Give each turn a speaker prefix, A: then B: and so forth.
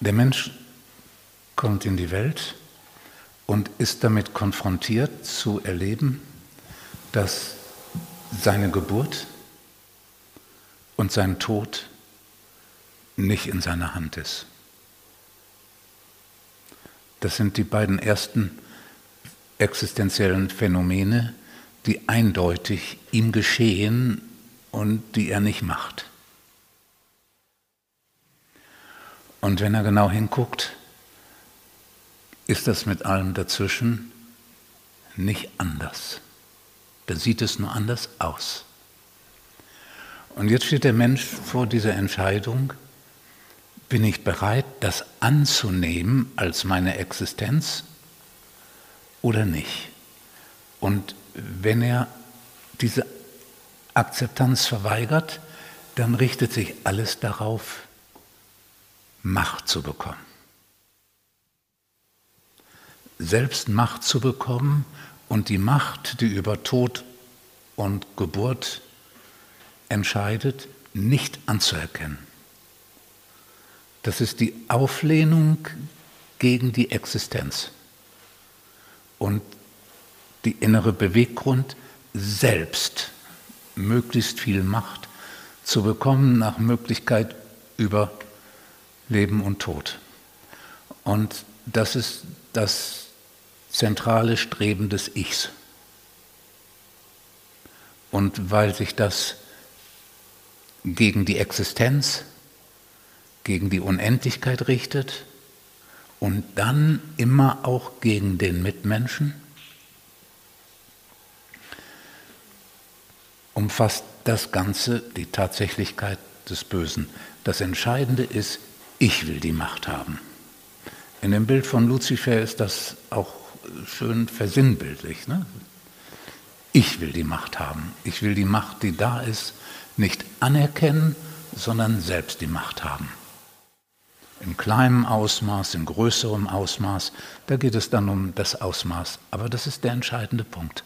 A: Der Mensch kommt in die Welt und ist damit konfrontiert zu erleben, dass seine Geburt und sein Tod nicht in seiner Hand ist. Das sind die beiden ersten existenziellen Phänomene, die eindeutig ihm geschehen und die er nicht macht. Und wenn er genau hinguckt, ist das mit allem dazwischen nicht anders. Da sieht es nur anders aus. Und jetzt steht der Mensch vor dieser Entscheidung, bin ich bereit, das anzunehmen als meine Existenz oder nicht? Und wenn er diese Akzeptanz verweigert, dann richtet sich alles darauf, Macht zu bekommen. Selbst Macht zu bekommen und die Macht, die über Tod und Geburt entscheidet, nicht anzuerkennen. Das ist die Auflehnung gegen die Existenz und die innere Beweggrund, selbst möglichst viel Macht zu bekommen, nach Möglichkeit über Leben und Tod. Und das ist das zentrale Streben des Ichs. Und weil sich das gegen die Existenz, gegen die Unendlichkeit richtet und dann immer auch gegen den Mitmenschen, umfasst das Ganze die Tatsächlichkeit des Bösen. Das Entscheidende ist, ich will die Macht haben. In dem Bild von Luzifer ist das auch schön versinnbildlich. Ne? Ich will die Macht haben. Ich will die Macht, die da ist, nicht anerkennen, sondern selbst die Macht haben. Im kleinen Ausmaß, im größeren Ausmaß, da geht es dann um das Ausmaß. Aber das ist der entscheidende Punkt.